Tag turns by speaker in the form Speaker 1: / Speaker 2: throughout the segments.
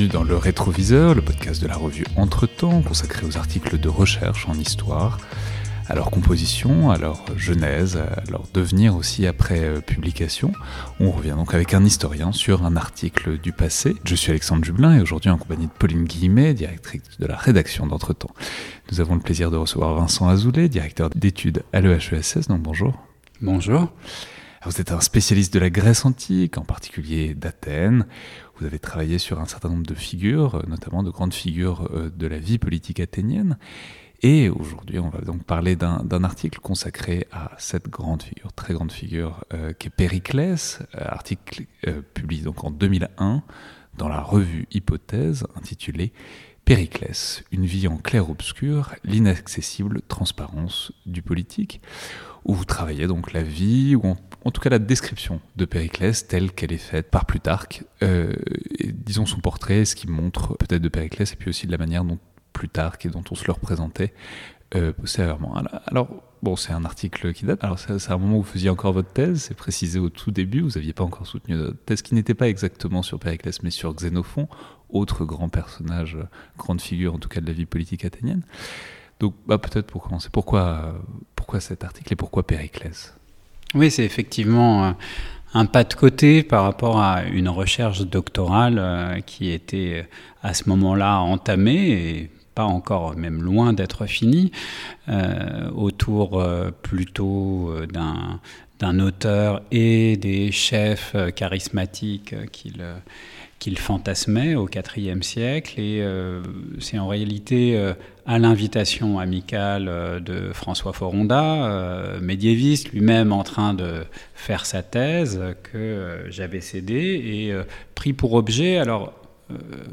Speaker 1: Bienvenue dans le Rétroviseur, le podcast de la revue Entre-temps, consacré aux articles de recherche en histoire, à leur composition, à leur genèse, à leur devenir aussi après euh, publication. On revient donc avec un historien sur un article du passé. Je suis Alexandre Jublin et aujourd'hui en compagnie de Pauline Guillemet, directrice de la rédaction d'Entretemps. Nous avons le plaisir de recevoir Vincent Azoulay, directeur d'études à l'EHESS. Donc bonjour.
Speaker 2: Bonjour.
Speaker 1: Vous êtes un spécialiste de la Grèce antique, en particulier d'Athènes. Vous avez travaillé sur un certain nombre de figures, notamment de grandes figures euh, de la vie politique athénienne. Et aujourd'hui, on va donc parler d'un article consacré à cette grande figure, très grande figure, euh, qui est Périclès, euh, article publié donc en 2001 dans la revue Hypothèse, intitulé Périclès, une vie en clair-obscur, l'inaccessible transparence du politique, où vous travaillez donc la vie, ou en, tout cas la description de Périclès telle qu'elle est faite par Plutarque, euh, disons son portrait, ce qui montre peut-être de Périclès, et puis aussi de la manière dont Plutarque et dont on se le représentait euh, Alors, bon, c'est un article qui date. Alors, c'est un moment où vous faisiez encore votre thèse, c'est précisé au tout début, vous n'aviez pas encore soutenu votre thèse qui n'était pas exactement sur Périclès, mais sur Xénophon, autre grand personnage, grande figure en tout cas de la vie politique athénienne. Donc, bah, peut-être pour commencer, pourquoi, pourquoi cet article et pourquoi Périclès?
Speaker 2: Oui, c'est effectivement euh, un pas de côté par rapport à une recherche doctorale euh, qui était à ce moment-là entamée et pas encore même loin d'être finie, euh, autour plutôt d'un d'un auteur et des chefs charismatiques qu'il qu'il fantasmait au IVe siècle. Et euh, c'est en réalité euh, à l'invitation amicale euh, de François Foronda, médiéviste, lui-même en train de faire sa thèse, que j'avais cédé et pris pour objet. Alors,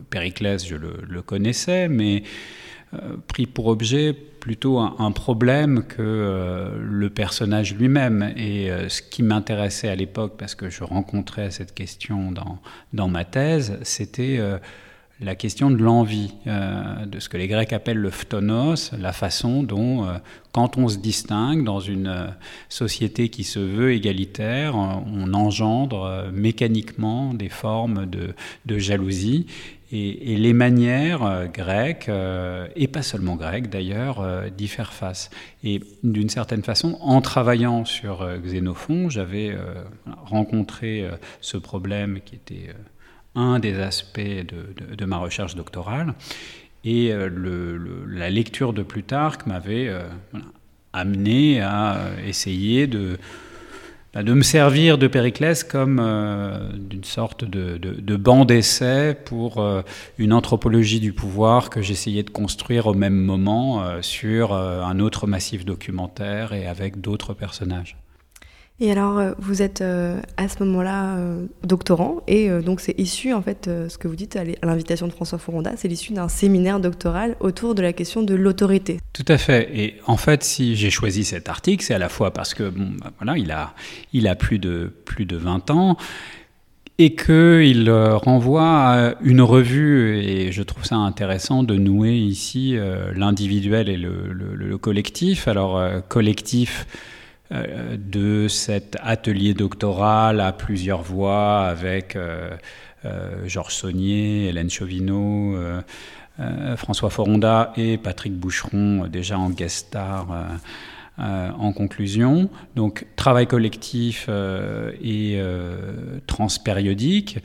Speaker 2: Périclès, je le connaissais, mais pris pour objet plutôt un, problème que euh, le personnage lui-même. Et euh, ce qui m'intéressait à l'époque, parce que je rencontrais cette question dans, dans ma thèse, c'était euh, la question de l'envie, de ce que les Grecs appellent le phtonos, la façon dont, quand on se distingue dans une société qui se veut égalitaire, on engendre mécaniquement des formes de, de jalousie et, les manières euh, grecques, euh, et pas seulement grecques d'ailleurs, euh, d'y faire face. Et d'une certaine façon, en travaillant sur Xénophon, j'avais rencontré ce problème qui était un des aspects de, ma recherche doctorale. Et la lecture de Plutarque m'avait amené à essayer de de me servir de Périclès comme euh, d'une sorte de, de, banc d'essai pour euh, une anthropologie du pouvoir que j'essayais de construire au même moment euh, sur un autre massif documentaire et avec d'autres personnages.
Speaker 3: Et alors, euh, vous êtes euh, à ce moment-là euh, doctorant, et donc c'est issu, en fait, ce que vous dites à l'invitation de François Foronda, c'est l'issue d'un séminaire doctoral autour de la question de l'autorité.
Speaker 2: Tout à fait. Et en fait, si j'ai choisi cet article, c'est à la fois parce que, bah, voilà, il a, il a plus de, plus de 20 ans, et qu'il renvoie à une revue, et je trouve ça intéressant de nouer ici l'individuel et le, le, collectif. Alors, collectif de cet atelier doctoral à plusieurs voix avec euh, euh, Georges Saunier, Hélène Chauvineau, François Foronda et Patrick Boucheron, déjà en guest star. en conclusion. Donc travail collectif et transpériodique,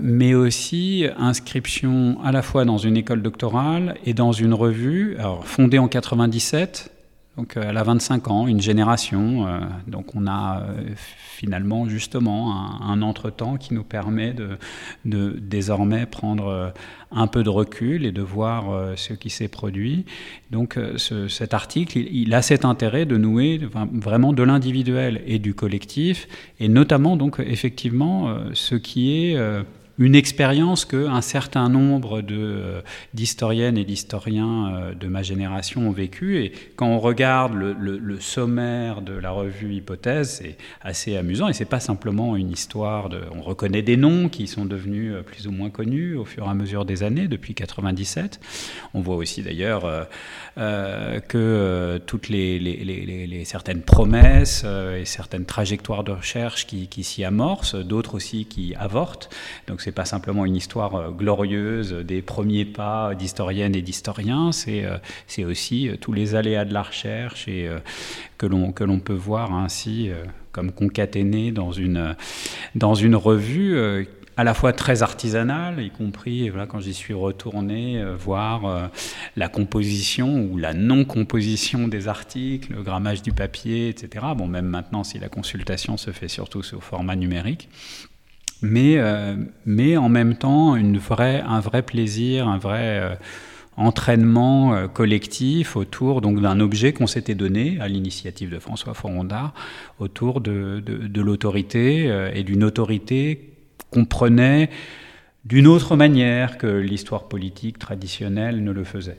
Speaker 2: mais aussi inscription à la fois dans une école doctorale et dans une revue, fondée en 97 donc euh, elle a 25 ans, une génération. Euh, donc on a euh, finalement justement un, entretemps qui nous permet de, de, désormais prendre un peu de recul et de voir ce qui s'est produit. Donc cet article, il, a cet intérêt de nouer vraiment de l'individuel et du collectif, et notamment donc effectivement ce qui est une expérience qu'un certain nombre euh, d'historiennes et d'historiens euh, de ma génération ont vécu. Et quand on regarde le, sommaire de la revue Hypothèse, c'est assez amusant. Et c'est pas simplement une histoire de. On reconnaît des noms qui sont devenus euh, plus ou moins connus au fur et à mesure des années, depuis 97. On voit aussi d'ailleurs que toutes les, certaines promesses et certaines trajectoires de recherche qui, qui s'y amorcent, d'autres aussi qui avortent. Donc c'est pas simplement une histoire glorieuse des premiers pas d'historiennes et d'historiens, c'est c'est aussi tous les aléas de la recherche et que l'on peut voir ainsi comme concaténés dans une dans une revue à la fois très artisanale, y compris voilà, quand j'y suis retourné, euh, voir euh, la composition ou la non-composition des articles, le grammage du papier, etc. Bon, même maintenant, si la consultation se fait surtout sous format numérique. Mais, euh, mais en même temps, une vraie, un vrai plaisir, un vrai entraînement collectif autour d'un objet qu'on s'était donné à l'initiative de François Foronda autour de, de, l'autorité et d'une autorité comprenait d'une autre manière que l'histoire politique traditionnelle ne le faisait.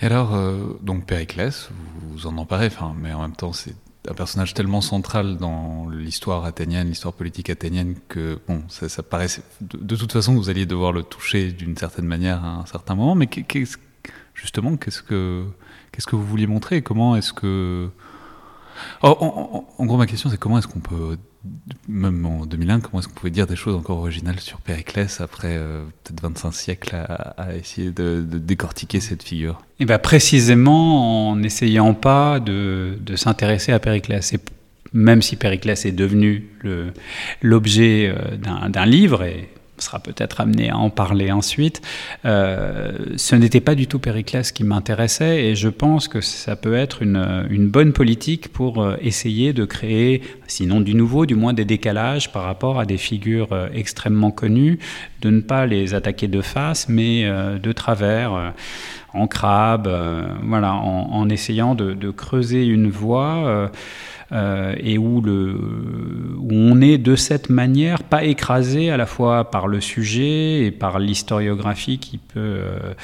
Speaker 1: Et alors, euh, donc Périclès, vous en emparez, mais en même temps, c'est un personnage tellement central dans l'histoire athénienne, l'histoire politique athénienne, que bon, ça, ça paraît. De, toute façon, vous alliez devoir le toucher d'une certaine manière à un certain moment. Mais justement, qu'est-ce que qu'est-ce que vous vouliez montrer Comment est-ce que en, gros, ma question, c'est comment est-ce qu'on peut même en 2001, comment est-ce qu'on pouvait dire des choses encore originales sur Périclès après euh, peut-être 25 siècles à, essayer de, décortiquer cette figure?
Speaker 2: Et eh bien précisément en n'essayant pas de, de s'intéresser à Périclès. Et même si Périclès est devenu l'objet euh, d'un livre, et sera peut-être amené à en parler ensuite. Euh, ce n'était pas du tout Périclès qui m'intéressait et je pense que ça peut être une, une, bonne politique pour euh, essayer de créer, sinon du nouveau, du moins des décalages par rapport à des figures euh, extrêmement connues, de ne pas les attaquer de face, mais de travers en crabe, voilà, en, essayant de, creuser une voie. Et où, le, où on est de cette manière pas écrasé à la fois par le sujet et par l'historiographie qui peut, euh,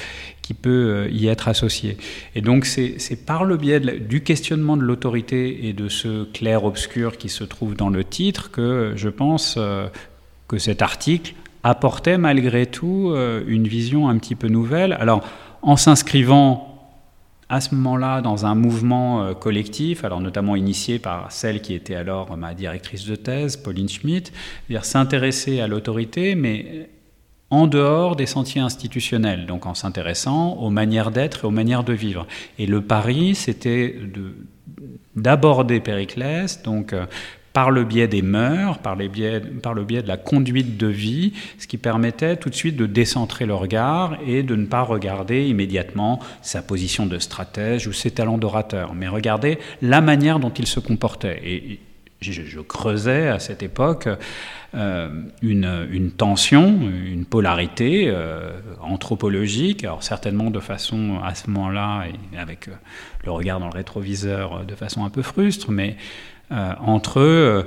Speaker 2: qui peut euh, y être associée. Et donc c'est par le biais du questionnement de l'autorité et de ce clair-obscur qui se trouve dans le titre que je pense que cet article apportait malgré tout une vision un petit peu nouvelle. Alors en s'inscrivant à ce moment-là dans un mouvement euh, collectif, alors notamment initié par celle qui était alors ma directrice de thèse, Pauline Schmitt, s'intéresser à l'autorité, mais en dehors des sentiers institutionnels, donc en s'intéressant aux manières d'être et aux manières de vivre. Et le pari, c'était d'aborder Périclès, donc euh, par le biais des mœurs, par, les biais, par, le biais de la conduite de vie, ce qui permettait tout de suite de décentrer le regard et de ne pas regarder immédiatement sa position de stratège ou ses talents d'orateur, mais regarder la manière dont il se comportait. Et je, creusais à cette époque euh, une, une, tension, une polarité euh, anthropologique, alors certainement de façon à ce moment-là, avec euh, le regard dans le rétroviseur de façon un peu frustre, mais euh, entre euh,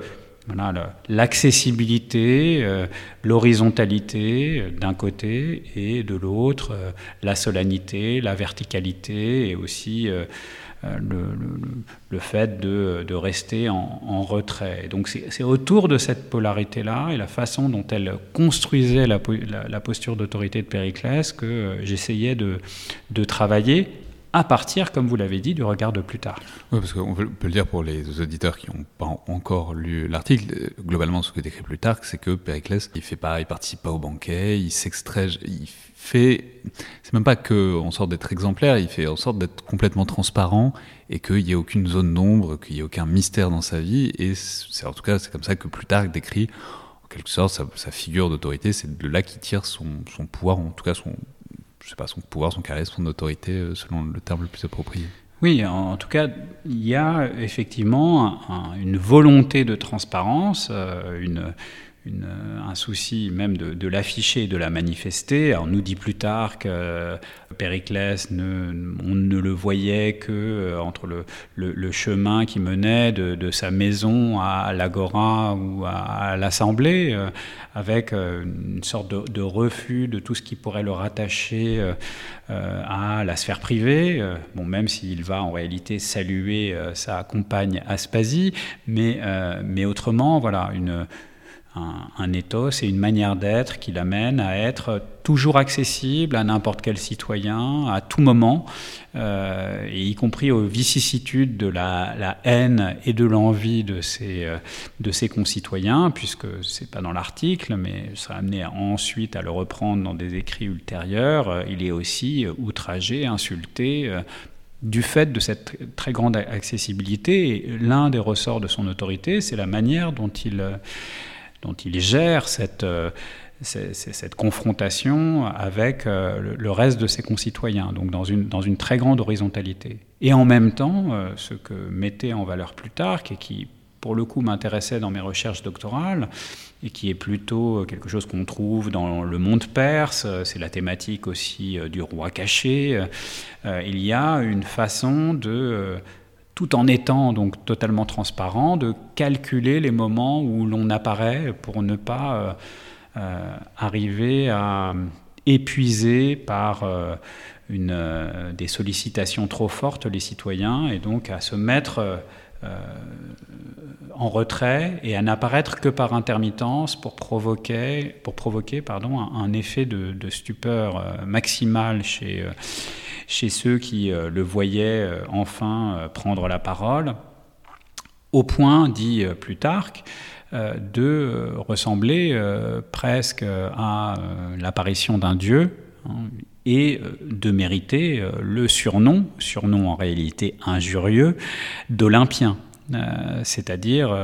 Speaker 2: l'accessibilité, euh, l'horizontalité d'un côté et de l'autre la solennité, la verticalité et aussi le, fait de, rester en, retrait. donc c'est autour de cette polarité-là et la façon dont elle construisait la, posture d'autorité de Périclès que j'essayais de travailler à partir, comme vous l'avez dit, du regard de Plutarque.
Speaker 1: Oui, parce qu'on peut, le dire pour les auditeurs qui n'ont pas encore lu l'article. Globalement, ce que décrit Plutarque, c'est que Périclès, il fait pas, participe pas au banquet, il s'extrait, il fait. C'est même pas qu'en sorte d'être exemplaire, il fait en sorte d'être complètement transparent et qu'il n'y ait aucune zone d'ombre, qu'il n'y ait aucun mystère dans sa vie. Et c'est en tout cas, c'est comme ça que Plutarque décrit en quelque sorte sa, figure d'autorité. C'est de là qu'il tire son pouvoir, en tout cas son, je sais pas, son pouvoir, son charisme, son autorité, euh, selon le terme le plus approprié.
Speaker 2: Oui, en tout cas, il y a effectivement une volonté de transparence, euh, une, un souci même de, l'afficher et de la manifester. Alors, nous dit plus tard que Périclès, ne, on ne le voyait que euh, entre le, chemin qui menait de, sa maison à l'agora ou à, l'assemblée, euh, avec euh, une sorte de, refus de tout ce qui pourrait le rattacher à la sphère privée. Bon, même s'il va en réalité saluer sa compagne Aspasie, mais autrement, voilà, une un, ethos et une manière d'être qui l'amène à être toujours accessible à n'importe quel citoyen, à tout moment, euh, et y compris aux vicissitudes de la, haine et de l'envie de ses, euh, de ses concitoyens, puisque c'est pas dans l'article, mais je serai amené ensuite à le reprendre dans des écrits ultérieurs. Euh, il est aussi outragé, insulté, du fait de cette très grande accessibilité, l'un des ressorts de son autorité, c'est la manière dont il, dont il gère cette, euh, confrontation avec euh, le reste de ses concitoyens, donc dans une, dans une très grande horizontalité. Et en même temps, euh, ce que mettait en valeur Plutarque, et qui pour le coup m'intéressait dans mes recherches doctorales, et qui est plutôt quelque chose qu'on trouve dans le monde perse, c'est la thématique aussi du roi caché, il y a une façon de tout en étant donc totalement transparent, de calculer les moments où l'on apparaît pour ne pas euh, euh, arriver à épuiser par euh, une, des sollicitations trop fortes les citoyens et donc à se mettre en retrait et à n'apparaître que par intermittence pour provoquer, pour provoquer pardon, un, effet de, stupeur maximale chez chez ceux qui euh, le voyaient euh, enfin euh, prendre la parole, au point, dit Plutarque, de ressembler presque à l'apparition d'un dieu hein, et de mériter le surnom, surnom en réalité injurieux, d'Olympien, c'est-à-dire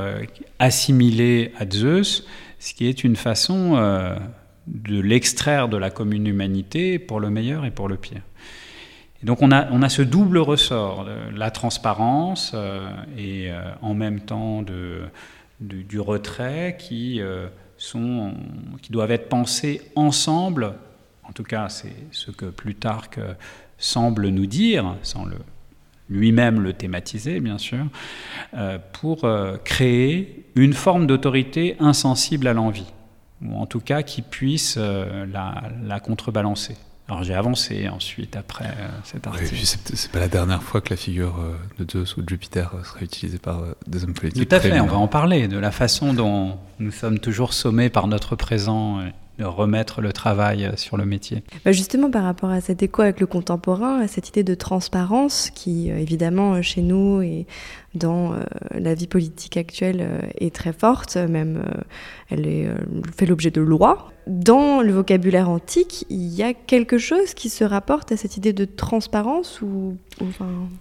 Speaker 2: assimiler à Zeus, ce qui est une façon de l'extraire de la commune humanité pour le meilleur et pour le pire. Donc on a, on a ce double ressort, la transparence euh, et euh, en même temps du retrait qui, euh, sont, qui doivent être pensés ensemble, en tout cas c'est ce que Plutarque semble nous dire, sans le, lui-même le thématiser bien sûr, pour créer une forme d'autorité insensible à l'envie, ou en tout cas qui puisse la, la contrebalancer. Alors j'ai avancé ensuite après euh, cet article.
Speaker 1: Oui, c'est pas la dernière fois que la figure euh, de Zeus ou de Jupiter euh, sera utilisée par des hommes politiques.
Speaker 2: Tout à fait, on va en parler, de la façon dont nous sommes toujours sommés par notre présent de remettre le travail sur le métier.
Speaker 3: Bah justement, par rapport à cet écho avec le contemporain, à cette idée de transparence qui, évidemment, chez nous et dans la vie politique actuelle est très forte, même elle est, fait l'objet de lois dans le vocabulaire antique, il y a quelque chose qui se rapporte à cette idée de transparence ou,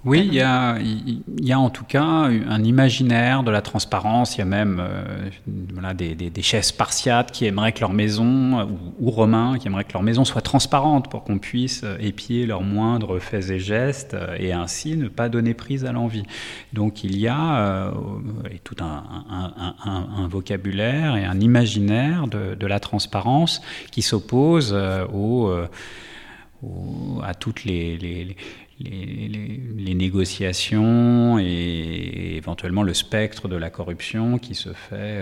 Speaker 2: Oui, il y, a, il y, a, en tout cas un imaginaire de la transparence. Il y a même euh, voilà, des, des, chefs spartiates qui aimeraient que leur maison, ou, ou, romains, qui aimeraient que leur maison soit transparente pour qu'on puisse épier leurs moindres faits et gestes et ainsi ne pas donner prise à l'envie. Donc il y a euh, tout un, vocabulaire et un imaginaire de, la transparence qui s'oppose euh, euh, à toutes les, les, négociations et, éventuellement le spectre de la corruption qui se fait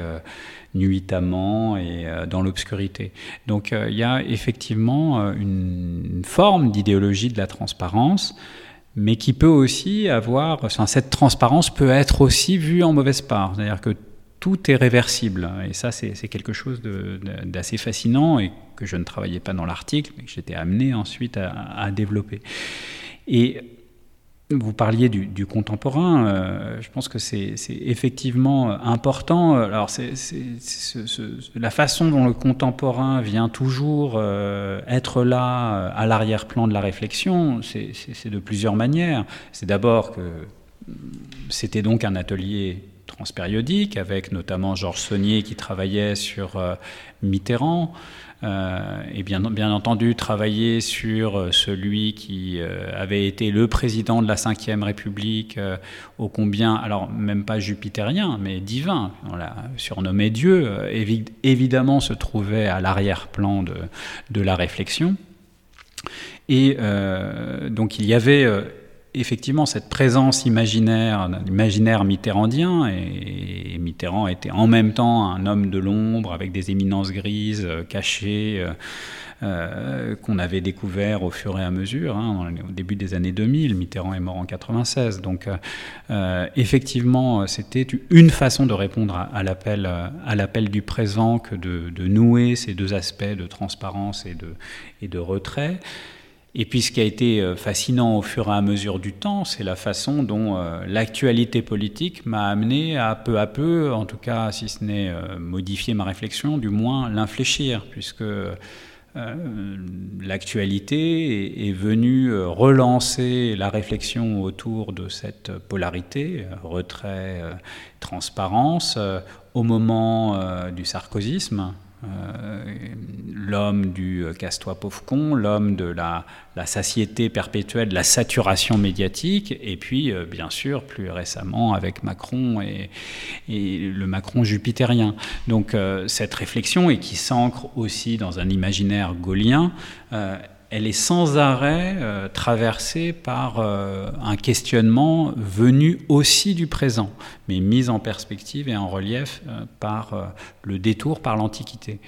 Speaker 2: nuitamment et dans l'obscurité. Donc il y a effectivement une, forme d'idéologie de la transparence mais qui peut aussi avoir, cette transparence peut être aussi vue en mauvaise part. C'est-à-dire que tout est réversible. Et ça, c'est quelque chose d'assez fascinant et que je ne travaillais pas dans l'article, mais que j'étais amené ensuite à, développer. Et vous parliez du, contemporain, euh, je pense que c'est effectivement important. Alors, la façon dont le contemporain vient toujours euh, être là à l'arrière-plan de la réflexion, c'est de plusieurs manières. C'est d'abord que c'était donc un atelier transpériodique, avec notamment Georges Saunier qui travaillait sur euh, Mitterrand, euh, et bien, entendu travailler sur euh, celui qui avait été le président de la Ve République, ô combien, alors même pas jupitérien, mais divin, on l'a surnommé Dieu, évidemment se trouvait à l'arrière-plan de, de, la réflexion. Et donc il y avait effectivement cette présence imaginaire, imaginaire mitterrandien, et, Mitterrand était en même temps un homme de l'ombre avec des éminences grises, euh, cachées, euh, qu'on avait découvert au fur et à mesure, hein, au début des années 2000. Mitterrand est mort en 96. Donc, effectivement, c'était une façon de répondre à, l'appel, du présent que de, de, nouer ces deux aspects de transparence et de, et de retrait. Et puis ce qui a été euh, fascinant au fur et à mesure du temps, c'est la façon dont euh, l'actualité politique m'a amené à peu à peu, en tout cas si ce n'est euh, modifier ma réflexion, du moins l'infléchir, puisque l'actualité est, venue relancer la réflexion autour de cette polarité, retrait, transparence, au moment du sarkozysme, euh, l'homme du euh, casse-toi pauvre con, l'homme de la, satiété perpétuelle, la saturation médiatique, et puis euh, bien sûr plus récemment avec Macron et, le Macron jupitérien. Donc cette réflexion, et qui s'ancre aussi dans un imaginaire gaulien, elle est sans arrêt euh, traversée par euh, un questionnement venu aussi du présent, mais mis en perspective et en relief euh, par le détour par l'Antiquité.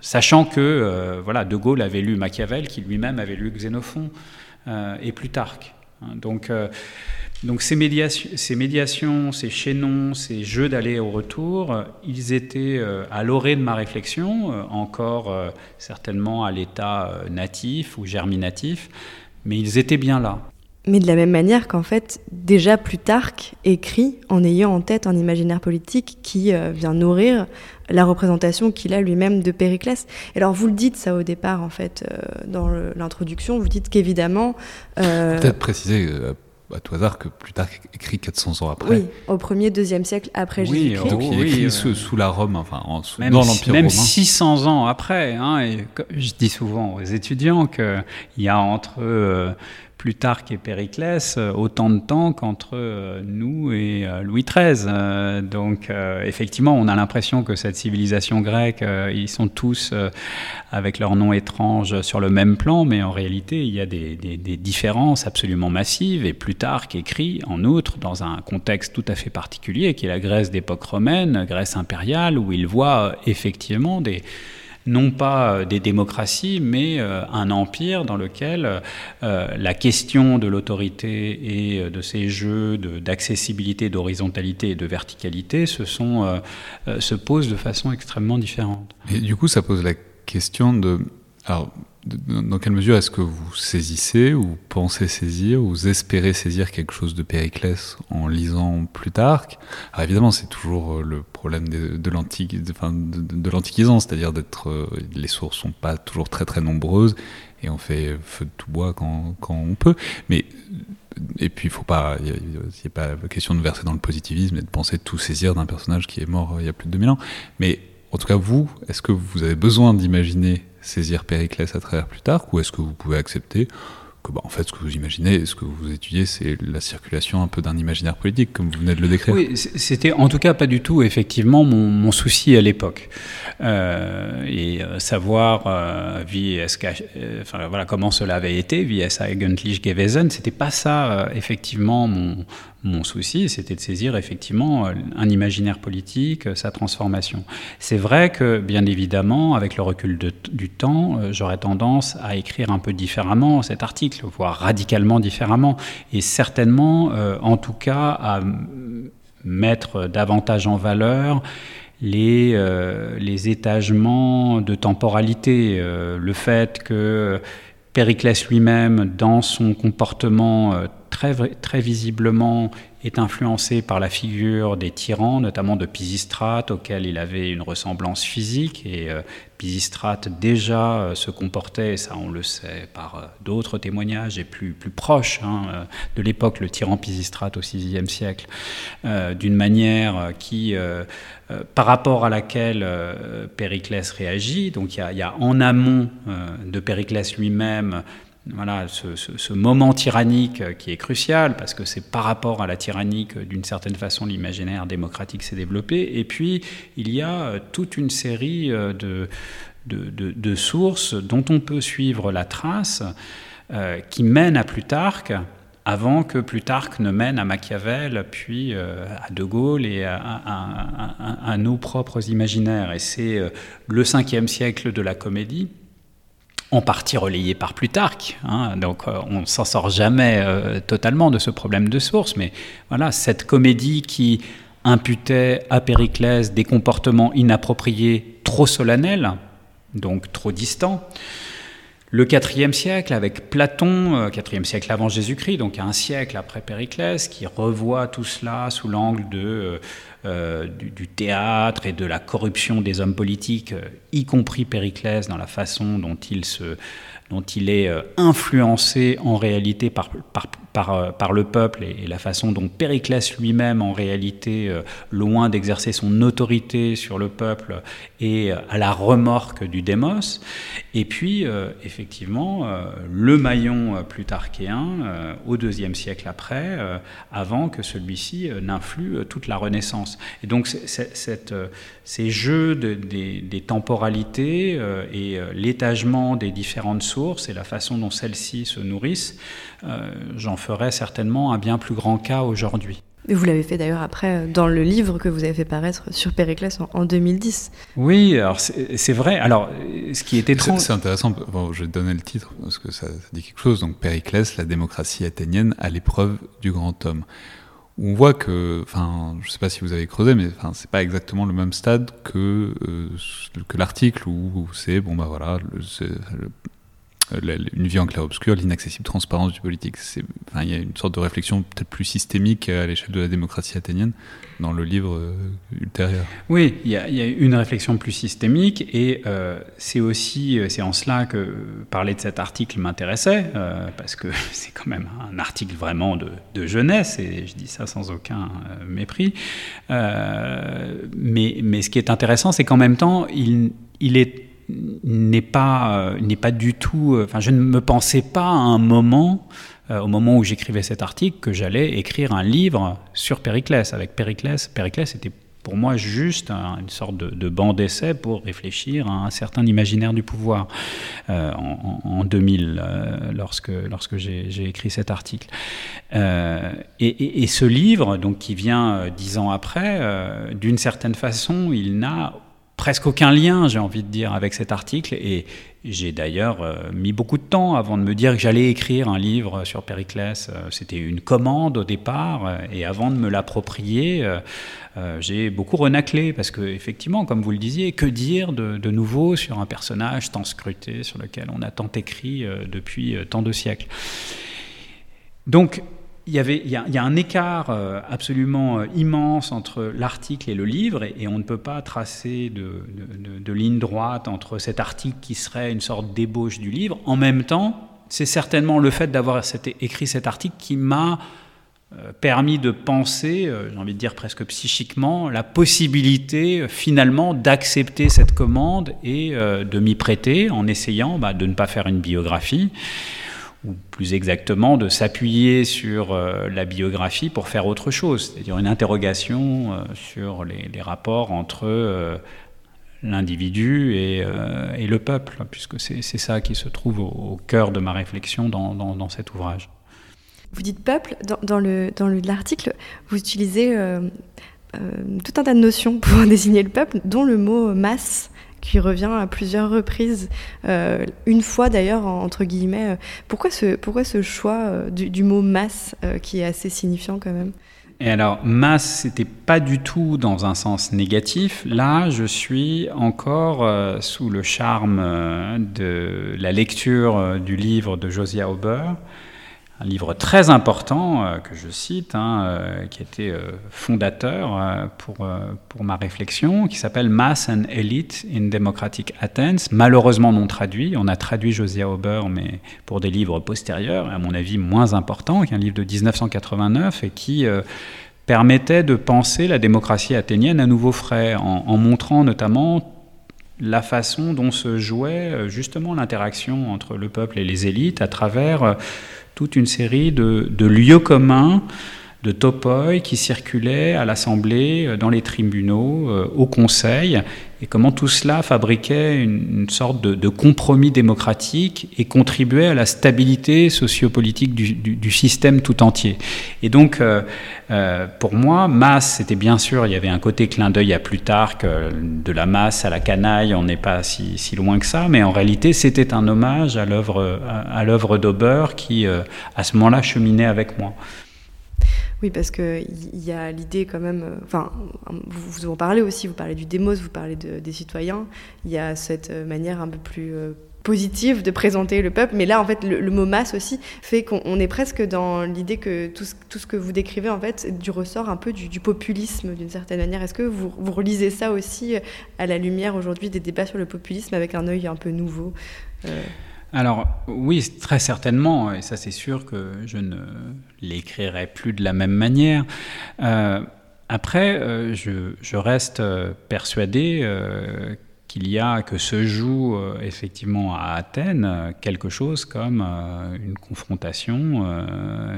Speaker 2: Sachant que voilà, De Gaulle avait lu Machiavel, qui lui-même avait lu Xénophon et Plutarque. Donc donc ces médiations, ces, médiations, ces chaînons, ces jeux d'aller au retour, euh, ils étaient euh, à l'orée de ma réflexion, euh, encore certainement à l'état natif ou germinatif, mais ils étaient bien là.
Speaker 3: Mais de la même manière qu'en fait, déjà Plutarque écrit en ayant en tête un imaginaire politique qui vient nourrir la représentation qu'il a lui-même de Périclès. alors vous le dites ça au départ en fait dans l'introduction, vous dites qu'évidemment...
Speaker 1: Peut-être préciser à tout hasard que Plutarque écrit 400 ans après.
Speaker 3: Oui, au 1er, 2e siècle après Jésus-Christ.
Speaker 1: Donc il écrit sous, la Rome, enfin dans l'Empire romain.
Speaker 2: Même 600 ans après. Hein, et je dis souvent aux étudiants qu'il y a entre euh, Plutarque et Périclès euh, autant de temps qu'entre euh, nous et euh, Louis XIII. Donc effectivement, on a l'impression que cette civilisation grecque, ils sont tous avec leurs noms étranges sur le même plan, mais en réalité, il y a des, des différences absolument massives. Et Plutarque écrit, en outre, dans un contexte tout à fait particulier, qui est la Grèce d'époque romaine, Grèce impériale, où il voit effectivement des non pas euh, des démocraties, mais euh, un empire dans lequel euh, la question de l'autorité et de ces jeux d'accessibilité, d'horizontalité et de verticalité se, posent de façon extrêmement différente.
Speaker 1: Et du coup, ça pose la question de... Alors, dans quelle mesure est-ce que vous saisissez ou pensez saisir ou vous espérez saisir quelque chose de Périclès en lisant Plutarque Alors évidemment, c'est toujours euh, le problème de, l'antiquisance, c'est-à-dire d'être euh, les sources sont pas toujours très très nombreuses et on fait feu de tout bois quand, quand on peut. Mais et puis, il faut pas, il a pas question de verser dans le positivisme et de penser tout saisir d'un personnage qui est mort euh, il y a plus de 2000 ans. Mais en tout cas, vous, est-ce que vous avez besoin d'imaginer saisir Périclès à travers Plutarque ou est-ce que vous pouvez accepter que bah, en fait ce que vous imaginez, ce que vous étudiez, c'est la circulation un peu d'un imaginaire politique, comme vous venez de le décrire?
Speaker 2: Oui, c'était en tout cas pas du tout effectivement mon, souci à l'époque. Euh, et euh, savoir euh, enfin, voilà, comment cela avait été, wie es eigentlich gewesen, c'était pas ça effectivement mon, mon souci, c'était de saisir effectivement euh, un imaginaire politique, euh, sa transformation. C'est vrai que, bien évidemment, avec le recul du temps, euh, j'aurais tendance à écrire un peu différemment cet article, voire radicalement différemment, et certainement, en tout cas, à mettre davantage en valeur les, les étagements de temporalité, le fait que Périclès lui-même, dans son comportement très, visiblement est influencé par la figure des tyrans, notamment de Pisistrate, auquel il avait une ressemblance physique. Et euh, Pisistrate déjà euh, se comportait, ça on le sait par euh, d'autres témoignages, et plus, plus proche hein, de l'époque, le tyran Pisistrate au VIe siècle, d'une manière qui, par rapport à laquelle Périclès réagit, donc il y, a en amont de Périclès lui-même voilà, ce, moment tyrannique qui est crucial, parce que c'est par rapport à la tyrannie que, d'une certaine façon, l'imaginaire démocratique s'est développé. Et puis, il y a euh, toute une série euh, de, sources dont on peut suivre la trace, euh, qui mènent à Plutarque, avant que Plutarque ne mène à Machiavel, puis à De Gaulle et à, nos propres imaginaires. Et c'est le cinquième siècle de la comédie en partie relayé par Plutarque. Hein, donc on ne s'en sort jamais totalement de ce problème de source, mais voilà, cette comédie qui imputait à Périclès des comportements inappropriés trop solennels, donc trop distants. Le IVe siècle, avec Platon, IVe siècle avant Jésus-Christ, donc un siècle après Périclès, qui revoit tout cela sous l'angle de euh, du, théâtre et de la corruption des hommes politiques, euh, y compris Périclès, dans la façon dont il, se, dont il est euh, influencé en réalité par, par, par, par le peuple et, la façon dont Périclès lui-même, en réalité, loin d'exercer son autorité sur le peuple, est à la remorque du démos. Et puis, effectivement, le maillon plutarchéen au deuxième siècle après, avant que celui-ci n'influe toute la Renaissance. Et donc euh, ces jeux des, temporalités euh, et euh, l'étagement des différentes sources et la façon dont celles-ci se nourrissent, j'en ferai certainement un bien plus grand cas aujourd'hui.
Speaker 3: Et vous l'avez fait d'ailleurs après dans le livre que vous avez fait paraître sur Périclès en, 2010.
Speaker 2: Oui, alors c'est vrai. Alors, ce qui était étrange.
Speaker 1: C'est intéressant. je vais donner le titre parce que ça, ça, dit quelque chose. Donc, Périclès, la démocratie athénienne à l'épreuve du grand homme on voit que, enfin, je sais pas si vous avez creusé, mais enfin, c'est pas exactement le même stade que euh, que l'article où, c'est bon bah voilà, une vie en clair-obscur, l'inaccessible transparence du politique. Enfin, il y a une sorte de réflexion peut-être plus systémique à l'échelle de la démocratie athénienne dans le livre euh, ultérieur.
Speaker 2: Oui, il y, a, une réflexion plus systémique et euh, c'est aussi euh, c'est en cela que parler de cet article m'intéressait parce que c'est quand même un article vraiment de, jeunesse et je dis ça sans aucun mépris. mais, mais ce qui est intéressant, c'est qu'en même temps, il, il est n'est pas, n'est pas du tout. Enfin, je ne me pensais pas à un moment euh, au moment où j'écrivais cet article, que j'allais écrire un livre sur Périclès. Avec Périclès, Périclès était pour moi juste une sorte de, banc d'essai pour réfléchir à un certain imaginaire du pouvoir euh, en, 2000, euh, lorsque, lorsque j'ai écrit cet article. et, ce livre, donc, qui vient dix ans après, d'une certaine façon, il n'a presque aucun lien, j'ai envie de dire, avec cet article. Et j'ai d'ailleurs euh, mis beaucoup de temps avant de me dire que j'allais écrire un livre sur Périclès. Euh, c'était une commande au départ. Euh, et avant de me l'approprier, j'ai beaucoup renaclé. Parce que, effectivement, comme vous le disiez, que dire de, de, nouveau sur un personnage tant scruté, sur lequel on a tant écrit depuis tant de siècles? Donc, il y, avait, il, y a, un écart euh, absolument euh, immense entre l'article et le livre, et, on ne peut pas tracer de, ligne droite entre cet article qui serait une sorte d'ébauche du livre. En même temps, c'est certainement le fait d'avoir écrit cet article qui m'a euh, permis de penser, j'ai envie de dire presque psychiquement, la possibilité finalement d'accepter cette commande et de m'y prêter en essayant bah, de ne pas faire une biographie ou plus exactement de s'appuyer sur euh, la biographie pour faire autre chose, c'est-à-dire une interrogation euh, sur les, rapports entre euh, l'individu et, le peuple, puisque c'est ça qui se trouve au, cœur de ma réflexion dans, cet ouvrage.
Speaker 3: Vous dites peuple, dans, dans l'article, vous utilisez tout un tas de notions pour désigner le peuple, dont le mot masse qui revient à plusieurs reprises, euh, une fois d'ailleurs, entre guillemets. Pourquoi ce, pourquoi ce choix euh, du, mot masse euh, qui est assez signifiant quand même?
Speaker 2: Et alors, masse, c'était pas du tout dans un sens négatif. Là, je suis encore sous le charme de la lecture du livre de Josiah Auber, un livre très important euh, que je cite, hein, euh, qui était euh, fondateur pour, pour ma réflexion, qui s'appelle Mass and Elite in Democratic Athens, malheureusement non traduit. On a traduit Josiah Auber, mais pour des livres postérieurs, à mon avis moins importants, qui est un livre de 1989 et qui permettait de penser la démocratie athénienne à nouveau frais, en montrant notamment la façon dont se jouait justement l'interaction entre le peuple et les élites à travers toute une série de, lieux communs de topoi qui circulaient à l'Assemblée, dans les tribunaux, au Conseil, et comment tout cela fabriquait une, sorte de, compromis démocratique et contribuait à la stabilité sociopolitique du, du, système tout entier. Et donc, euh, euh, pour moi, masse, c'était bien sûr, il y avait un côté clin d'œil à plus tard que de la masse à la canaille, on n'est pas si, si, loin que ça, mais en réalité, c'était un hommage à l'œuvre à, l'œuvre d'Auber qui, euh, à ce moment-là, cheminait avec moi.
Speaker 3: Oui, parce qu'il y a l'idée quand même, euh, enfin, vous, vous en parlez aussi, vous parlez du démos, vous parlez des citoyens, il y a cette euh, manière un peu plus euh, positive de présenter le peuple, mais là, en fait, le, mot masse aussi fait qu'on est presque dans l'idée que tout ce, que vous décrivez, en fait, du ressort un peu du, populisme, d'une certaine manière. Est-ce que vous relisez ça aussi à la lumière aujourd'hui des débats sur le populisme avec un œil un peu nouveau
Speaker 2: alors oui, très certainement, et ça c'est sûr que je ne l'écrirai plus de la même manière. Euh, après, euh, je, reste euh, persuadé qu'il y a, que se joue effectivement à Athènes quelque chose comme une confrontation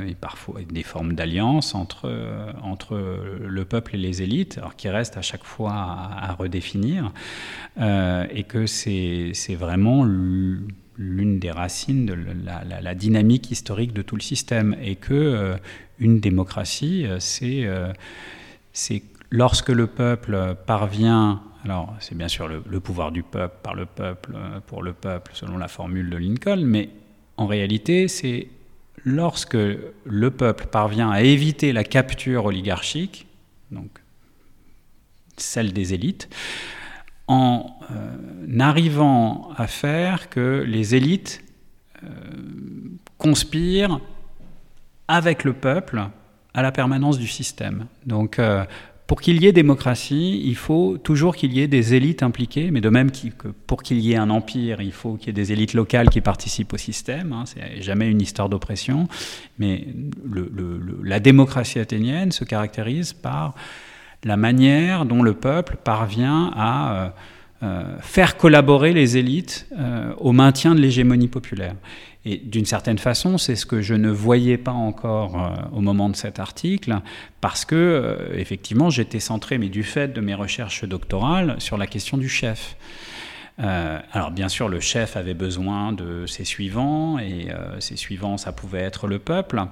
Speaker 2: et parfois des formes d'alliance entre, le peuple et les élites, alors qui reste à chaque fois à redéfinir, et que c'est vraiment l'une des racines de la, dynamique historique de tout le système et que euh, une démocratie, euh, euh, c'est lorsque le peuple parvient, alors c'est bien sûr le, pouvoir du peuple par le peuple pour le peuple selon la formule de Lincoln, mais en réalité c'est lorsque le peuple parvient à éviter la capture oligarchique, donc celle des élites, en euh, arrivant à faire que les élites euh, conspirent avec le peuple à la permanence du système. Donc, euh, pour qu'il y ait démocratie, il faut toujours qu'il y ait des élites impliquées, mais de même que pour qu'il y ait un empire, il faut qu'il y ait des élites locales qui participent au système. Hein, c'est jamais une histoire d'oppression, mais la démocratie athénienne se caractérise par la manière dont le peuple parvient à euh, euh, faire collaborer les élites euh, au maintien de l'hégémonie populaire. Et d'une certaine façon, c'est ce que je ne voyais pas encore au moment de cet article, parce que, effectivement, j'étais centré, mais du fait de mes recherches doctorales, sur la question du chef. Euh, alors bien sûr, le chef avait besoin de ses suivants, et euh, ses suivants, ça pouvait être le peuple,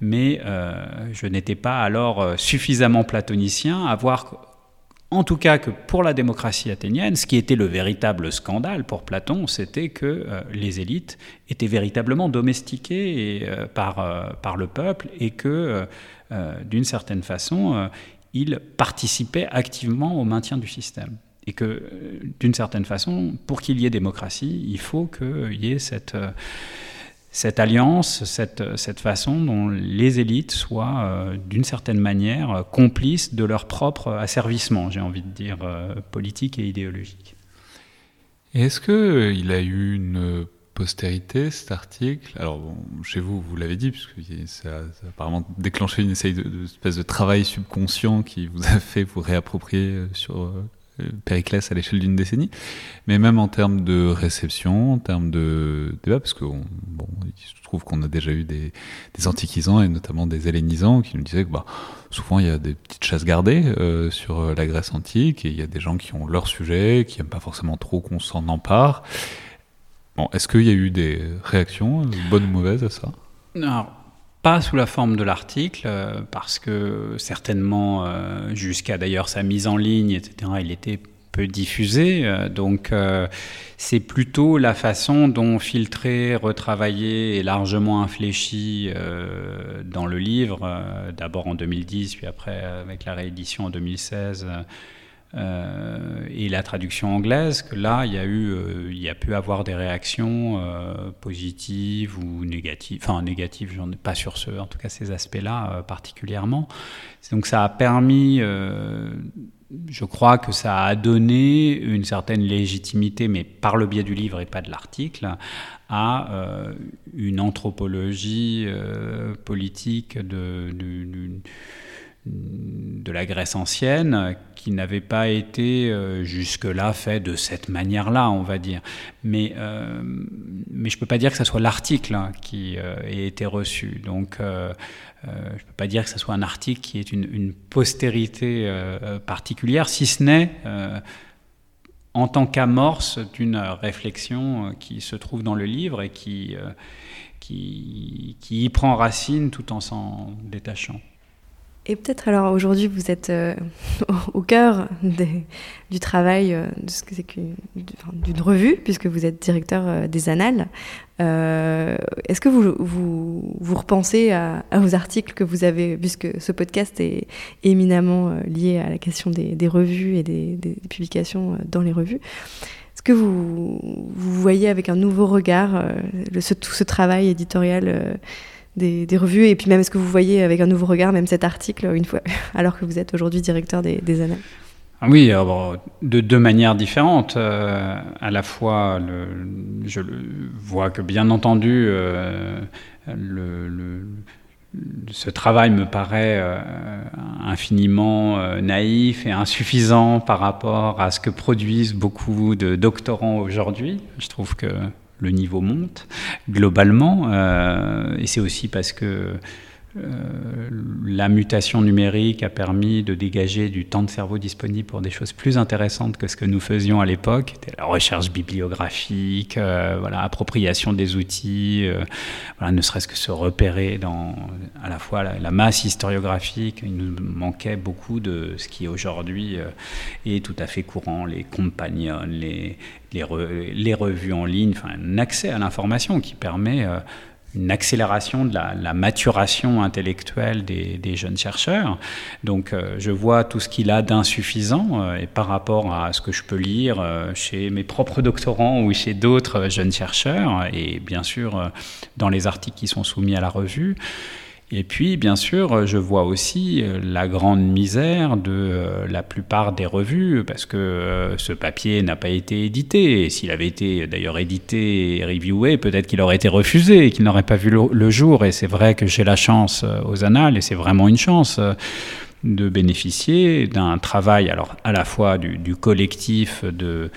Speaker 2: mais euh, je n'étais pas alors suffisamment platonicien à voir en tout cas que pour la démocratie athénienne, ce qui était le véritable scandale pour Platon, c'était que les élites étaient véritablement domestiquées par, par le peuple et que, d'une certaine façon, ils participaient activement au maintien du système et que euh, d'une certaine façon, pour qu'il y ait démocratie, il faut qu'il y ait cette, euh, alliance, cette, cette, façon dont les élites soient euh, d'une certaine manière complices de leur propre asservissement, j'ai envie de dire, politique et idéologique.
Speaker 1: Est-ce qu'il a eu une postérité, cet article? Alors, chez vous, vous l'avez dit, puisque ça, a apparemment déclenché une, espèce de travail subconscient qui vous a fait vous réapproprier sur Périclès à l'échelle d'une décennie, mais même en termes de réception, en termes de débat, parce que bon, se trouve qu'on a déjà eu des, antiquisants et notamment des hellénisants qui nous disaient que bah, souvent il y a des petites chasses gardées euh, sur la Grèce antique et il y a des gens qui ont leur sujet, qui n'aiment pas forcément trop qu'on s'en empare. Bon, est-ce qu'il y a eu des réactions, bonnes ou mauvaises, à ça?
Speaker 2: Pas sous la forme de l'article, euh, parce que certainement, euh, jusqu'à d'ailleurs sa mise en ligne, etc., il était peu diffusé. Euh, donc, c'est plutôt la façon dont filtré, retravaillé et largement infléchi dans le livre, d'abord en 2010, puis après avec la réédition en 2016 euh, et la traduction anglaise, que là, il y a eu, euh, il y a pu avoir des réactions euh, positives ou négatives. Enfin, négatives, j'en ai pas sur ce, en tout cas ces aspects-là particulièrement. Donc, ça a permis je crois que ça a donné une certaine légitimité, mais par le biais du livre et pas de l'article, à une anthropologie politique de la Grèce ancienne qui n'avait pas été euh, jusque-là fait de cette manière-là, on va dire. Mais, euh, mais je ne peux pas dire que ce soit l'article hein, qui euh, ait été reçu. Donc, je ne peux pas dire que ce soit un article qui ait une, postérité particulière, si ce n'est en tant qu'amorce d'une réflexion qui se trouve dans le livre et qui, qui y prend racine tout en s'en détachant.
Speaker 3: Et peut-être alors aujourd'hui vous êtes euh, au cœur du travail euh, de ce que c'est d'une revue puisque vous êtes directeur euh, des Annales. Est-ce que vous, vous, repensez à, vos articles que vous avez, puisque ce podcast est éminemment lié à la question des, revues et des, publications dans les revues Est-ce que vous, voyez avec un nouveau regard tout ce travail éditorial des, revues Et puis même, est-ce que vous voyez avec un nouveau regard même cet article, une fois, alors que vous êtes aujourd'hui directeur des, des Annales?
Speaker 2: Ah oui, de deux manières différentes. Euh, à la fois, je vois que bien entendu, euh, ce travail me paraît euh, infiniment naïf et insuffisant par rapport à ce que produisent beaucoup de doctorants aujourd'hui. Je trouve que le niveau monte globalement. Euh, et c'est aussi parce que euh, la mutation numérique a permis de dégager du temps de cerveau disponible pour des choses plus intéressantes que ce que nous faisions à l'époque, la recherche bibliographique, euh, voilà, appropriation des outils, euh, voilà, ne serait-ce que se repérer dans à la fois la, masse historiographique. Il nous manquait beaucoup de ce qui aujourd'hui est tout à fait courant, les compagnons, les, les, revues en ligne, un accès à l'information qui permet une accélération de la, maturation intellectuelle des, jeunes chercheurs. Donc euh, je vois tout ce qu'il a d'insuffisant euh, par rapport à ce que je peux lire euh, chez mes propres doctorants ou chez d'autres jeunes chercheurs et bien sûr dans les articles qui sont soumis à la revue. Et puis, bien sûr, je vois aussi euh, la grande misère de euh, la plupart des revues, parce que euh, ce papier n'a pas été édité. S'il avait été d'ailleurs édité et reviewé, peut-être qu'il aurait été refusé qu'il n'aurait pas vu le jour. Et c'est vrai que j'ai la chance aux annales, et c'est vraiment une chance de bénéficier d'un travail, alors à la fois du, du collectif de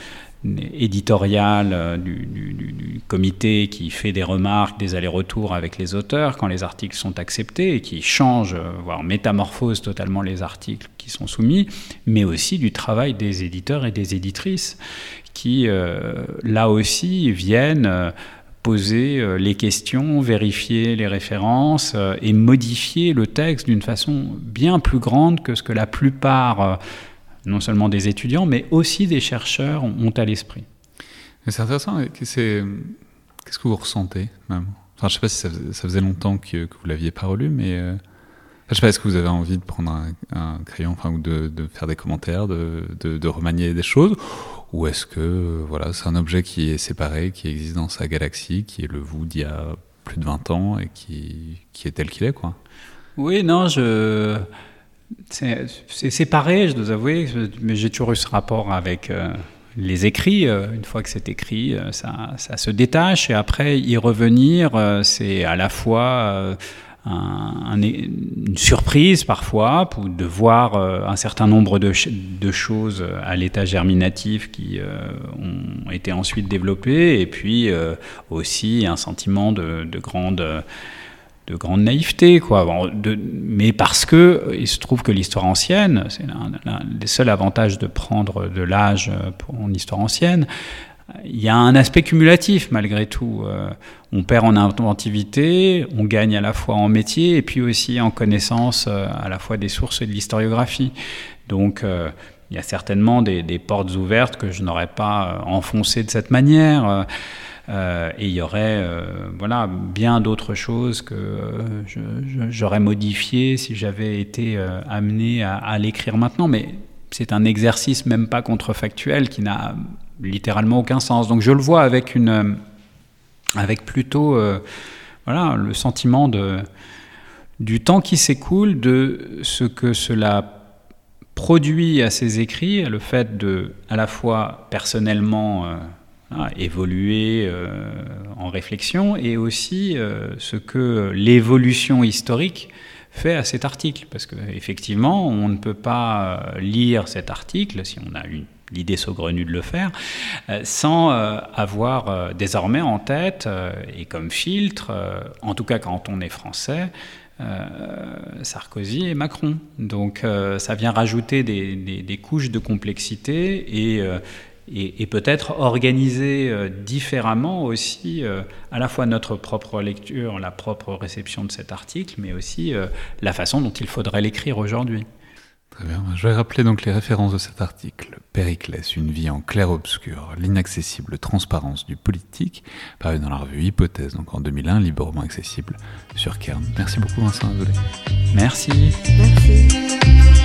Speaker 2: éditorial euh, du, comité qui fait des remarques, des allers-retours avec les auteurs quand les articles sont acceptés et qui change, euh, voire métamorphose totalement les articles qui sont soumis, mais aussi du travail des éditeurs et des éditrices qui, euh, là aussi, viennent poser les questions, vérifier les références et modifier le texte d'une façon bien plus grande que ce que la plupart non seulement des étudiants, mais aussi des chercheurs ont à l'esprit.
Speaker 1: C'est intéressant. Qu'est-ce que vous ressentez même? Enfin, Je ne sais pas si ça, faisait longtemps que, vous ne l'aviez pas relu, mais euh, je ne sais pas, est-ce que vous avez envie de prendre un, crayon enfin, ou de, faire des commentaires, de, de, remanier des choses? Ou est-ce que voilà, c'est un objet qui est séparé, qui existe dans sa galaxie, qui est le vous d'il y a plus de 20 ans et qui, qui est tel qu'il est quoi?
Speaker 2: Oui, non, je c'est séparé, je dois avouer, mais j'ai toujours eu ce rapport avec euh, les écrits. Euh, une fois que c'est écrit, euh, ça, ça, se détache et après y revenir, c'est à la fois un, une surprise parfois de voir un certain nombre de, de choses à l'état germinatif qui ont été ensuite développées et puis aussi un sentiment de, de grande de grande naïveté, quoi. Mais parce que il se trouve que l'histoire ancienne, c'est l'un des seuls avantages de prendre de l'âge en histoire ancienne. Il y a un aspect cumulatif malgré tout. Euh, on perd en inventivité, on gagne à la fois en métier et puis aussi en connaissance euh, à la fois des sources et de l'historiographie. Donc euh, il y a certainement des, portes ouvertes que je n'aurais pas enfoncées de cette manière. Euh, et il y aurait euh, voilà, bien d'autres choses que euh, j'aurais modifiées si j'avais été amené à, l'écrire maintenant. Mais c'est un exercice même pas contrefactuel qui n'a littéralement aucun sens. Donc je le vois avec, une, avec plutôt voilà, le sentiment de, du temps qui s'écoule, de ce que cela produit à ses écrits, le fait de, à la fois personnellement, évoluer euh, en réflexion et aussi euh, ce que l'évolution historique fait à cet article, parce qu'effectivement, on ne peut pas lire cet article si on a l'idée saugrenue de le faire, sans avoir désormais en tête et comme filtre, en tout cas quand on est français, Sarkozy et Macron. Donc ça vient rajouter des, couches de complexité et, et, peut-être organiser euh, différemment aussi euh, à la fois notre propre lecture, la propre réception de cet article, mais aussi euh, la façon dont il faudrait l'écrire aujourd'hui.
Speaker 1: Très bien. Je vais rappeler donc les références de cet article. Périclès, une vie en clair-obscur, l'inaccessible transparence du politique, paru dans la revue Hypothèse, donc en 2001, librement accessible sur Kern. Merci beaucoup Vincent
Speaker 2: Merci.
Speaker 3: Merci.